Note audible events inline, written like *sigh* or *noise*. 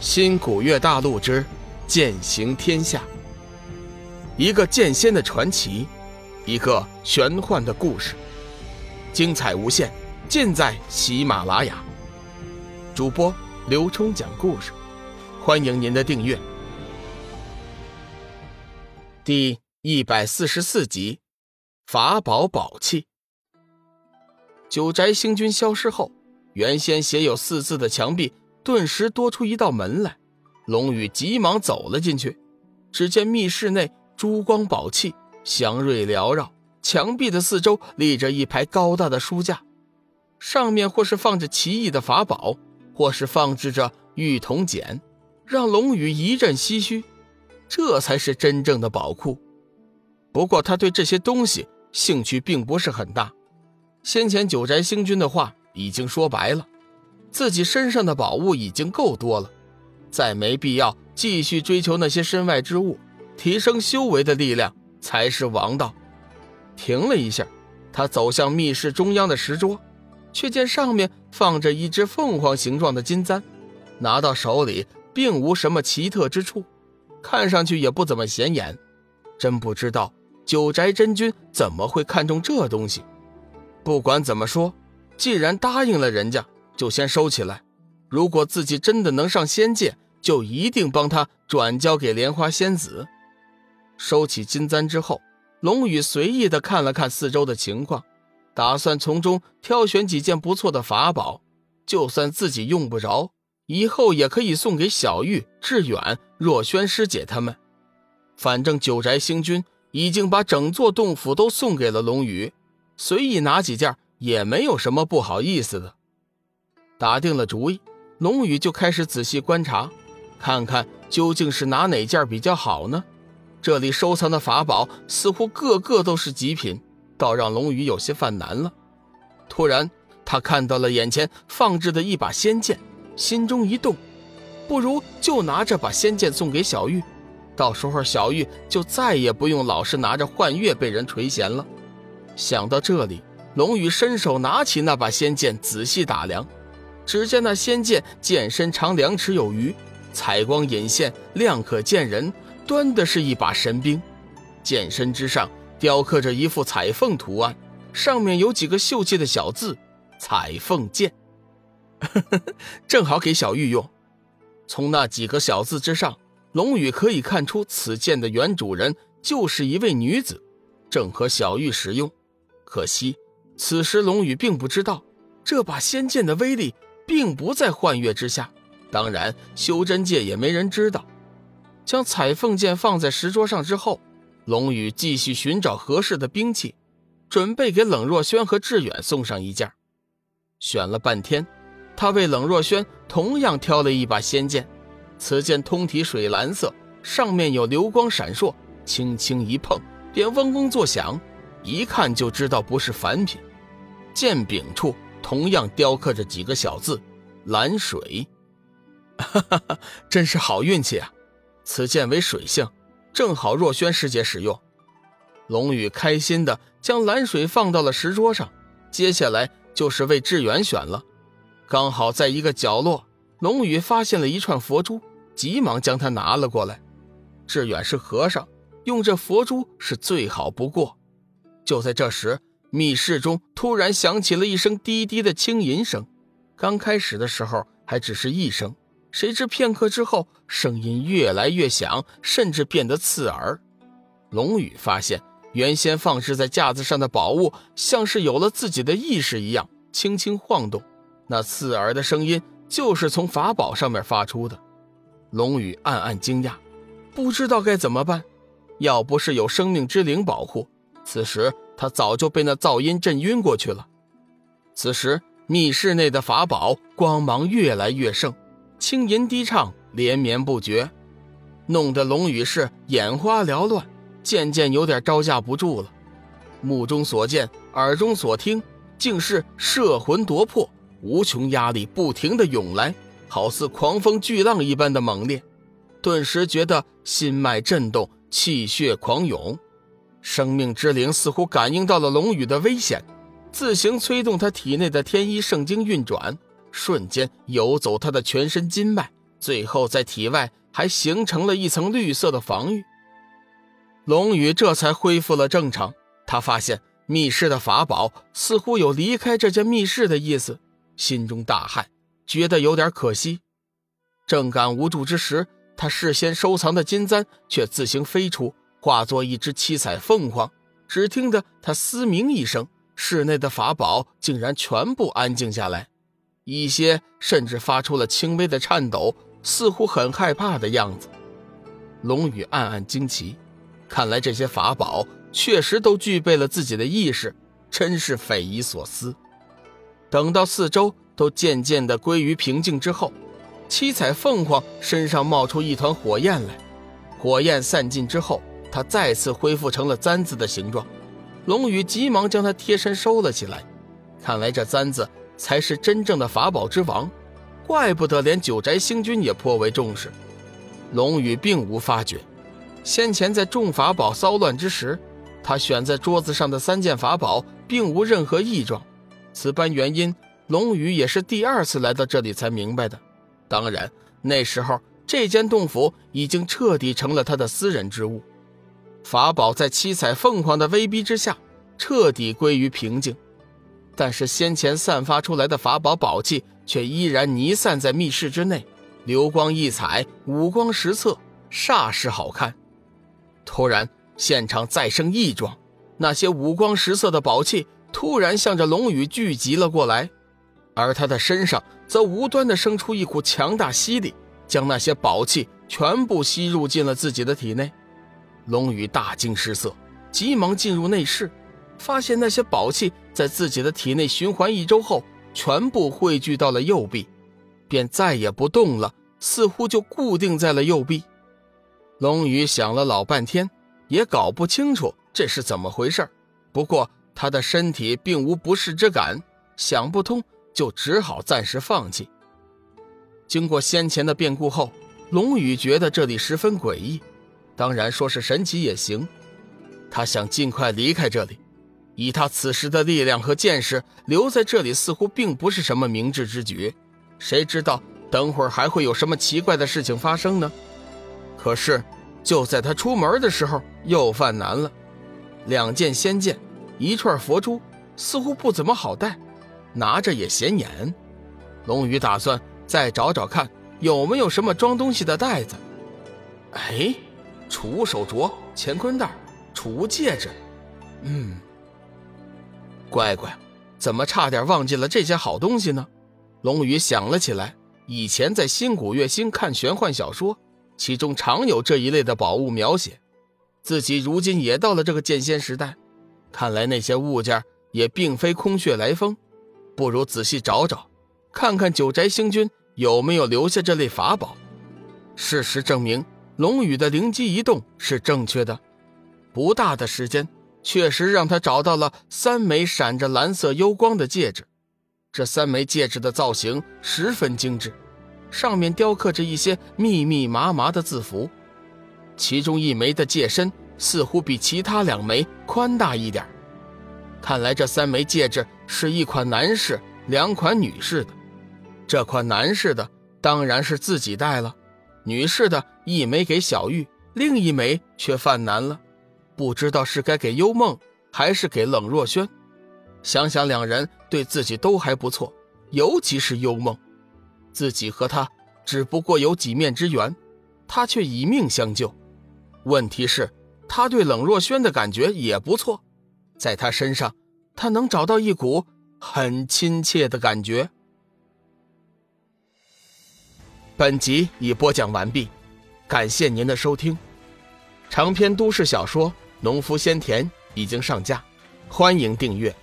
新古月大陆之剑行天下，一个剑仙的传奇，一个玄幻的故事，精彩无限，尽在喜马拉雅。主播刘冲讲故事，欢迎您的订阅。第一百四十四集，法宝宝器。九宅星君消失后，原先写有四字的墙壁。顿时多出一道门来，龙宇急忙走了进去。只见密室内珠光宝气，祥瑞缭绕，墙壁的四周立着一排高大的书架，上面或是放着奇异的法宝，或是放置着玉铜简，让龙宇一阵唏嘘。这才是真正的宝库。不过他对这些东西兴趣并不是很大。先前九宅星君的话已经说白了。自己身上的宝物已经够多了，再没必要继续追求那些身外之物，提升修为的力量才是王道。停了一下，他走向密室中央的石桌，却见上面放着一只凤凰形状的金簪，拿到手里并无什么奇特之处，看上去也不怎么显眼。真不知道九宅真君怎么会看中这东西。不管怎么说，既然答应了人家。就先收起来。如果自己真的能上仙界，就一定帮他转交给莲花仙子。收起金簪之后，龙宇随意的看了看四周的情况，打算从中挑选几件不错的法宝。就算自己用不着，以后也可以送给小玉、志远、若萱师姐他们。反正九宅星君已经把整座洞府都送给了龙宇，随意拿几件也没有什么不好意思的。打定了主意，龙宇就开始仔细观察，看看究竟是拿哪件比较好呢？这里收藏的法宝似乎个个都是极品，倒让龙宇有些犯难了。突然，他看到了眼前放置的一把仙剑，心中一动，不如就拿这把仙剑送给小玉，到时候小玉就再也不用老是拿着幻月被人垂涎了。想到这里，龙宇伸手拿起那把仙剑，仔细打量。只见那仙剑剑身长两尺有余，采光引线，亮可见人，端的是一把神兵。剑身之上雕刻着一副彩凤图案，上面有几个秀气的小字“彩凤剑 *laughs* ”，正好给小玉用。从那几个小字之上，龙宇可以看出此剑的原主人就是一位女子，正和小玉使用。可惜，此时龙宇并不知道这把仙剑的威力。并不在幻月之下，当然修真界也没人知道。将彩凤剑放在石桌上之后，龙宇继续寻找合适的兵器，准备给冷若萱和志远送上一件。选了半天，他为冷若萱同样挑了一把仙剑。此剑通体水蓝色，上面有流光闪烁，轻轻一碰便嗡嗡作响，一看就知道不是凡品。剑柄处。同样雕刻着几个小字“蓝水”，*laughs* 哈哈哈，真是好运气啊！此剑为水性，正好若轩师姐使用。龙宇开心的将蓝水放到了石桌上，接下来就是为志远选了。刚好在一个角落，龙宇发现了一串佛珠，急忙将它拿了过来。志远是和尚，用这佛珠是最好不过。就在这时。密室中突然响起了一声低低的轻吟声，刚开始的时候还只是一声，谁知片刻之后，声音越来越响，甚至变得刺耳。龙宇发现，原先放置在架子上的宝物，像是有了自己的意识一样，轻轻晃动。那刺耳的声音就是从法宝上面发出的。龙宇暗暗惊讶，不知道该怎么办。要不是有生命之灵保护，此时。他早就被那噪音震晕过去了。此时，密室内的法宝光芒越来越盛，轻吟低唱，连绵不绝，弄得龙宇是眼花缭乱，渐渐有点招架不住了。目中所见，耳中所听，竟是摄魂夺魄，无穷压力不停的涌来，好似狂风巨浪一般的猛烈，顿时觉得心脉震动，气血狂涌。生命之灵似乎感应到了龙宇的危险，自行催动他体内的天一圣经运转，瞬间游走他的全身筋脉，最后在体外还形成了一层绿色的防御。龙宇这才恢复了正常。他发现密室的法宝似乎有离开这间密室的意思，心中大骇，觉得有点可惜。正感无助之时，他事先收藏的金簪却自行飞出，化作一只七彩凤凰。只听得他嘶鸣一声，室内的法宝竟然全部安静下来，一些甚至发出了轻微的颤抖，似乎很害怕的样子。龙宇暗暗惊奇，看来这些法宝确实都具备了自己的意识，真是匪夷所思。等到四周都渐渐的归于平静之后，七彩凤凰身上冒出一团火焰来，火焰散尽之后。他再次恢复成了簪子的形状，龙宇急忙将它贴身收了起来。看来这簪子才是真正的法宝之王，怪不得连九宅星君也颇为重视。龙宇并无发觉，先前在众法宝骚乱之时，他选在桌子上的三件法宝并无任何异状。此般原因，龙宇也是第二次来到这里才明白的。当然，那时候这间洞府已经彻底成了他的私人之物。法宝在七彩凤凰的威逼之下，彻底归于平静，但是先前散发出来的法宝宝气却依然弥散在密室之内，流光溢彩，五光十色，煞是好看。突然，现场再生异状，那些五光十色的宝气突然向着龙宇聚集了过来，而他的身上则无端的生出一股强大吸力，将那些宝气全部吸入进了自己的体内。龙宇大惊失色，急忙进入内室，发现那些宝器在自己的体内循环一周后，全部汇聚到了右臂，便再也不动了，似乎就固定在了右臂。龙宇想了老半天，也搞不清楚这是怎么回事不过他的身体并无不适之感，想不通就只好暂时放弃。经过先前的变故后，龙宇觉得这里十分诡异。当然，说是神奇也行。他想尽快离开这里，以他此时的力量和见识，留在这里似乎并不是什么明智之举。谁知道等会儿还会有什么奇怪的事情发生呢？可是，就在他出门的时候，又犯难了。两件仙剑，一串佛珠，似乎不怎么好带，拿着也显眼。龙宇打算再找找看，有没有什么装东西的袋子。哎。储物手镯、乾坤袋、储物戒指，嗯，乖乖，怎么差点忘记了这些好东西呢？龙宇想了起来，以前在新古月星看玄幻小说，其中常有这一类的宝物描写。自己如今也到了这个剑仙时代，看来那些物件也并非空穴来风，不如仔细找找，看看九宅星君有没有留下这类法宝。事实证明。龙宇的灵机一动是正确的，不大的时间，确实让他找到了三枚闪着蓝色幽光的戒指。这三枚戒指的造型十分精致，上面雕刻着一些密密麻麻的字符。其中一枚的戒身似乎比其他两枚宽大一点，看来这三枚戒指是一款男士，两款女士的。这款男士的当然是自己戴了。女士的一枚给小玉，另一枚却犯难了，不知道是该给幽梦还是给冷若轩。想想两人对自己都还不错，尤其是幽梦，自己和他只不过有几面之缘，他却以命相救。问题是，他对冷若轩的感觉也不错，在他身上，他能找到一股很亲切的感觉。本集已播讲完毕，感谢您的收听。长篇都市小说《农夫先田》已经上架，欢迎订阅。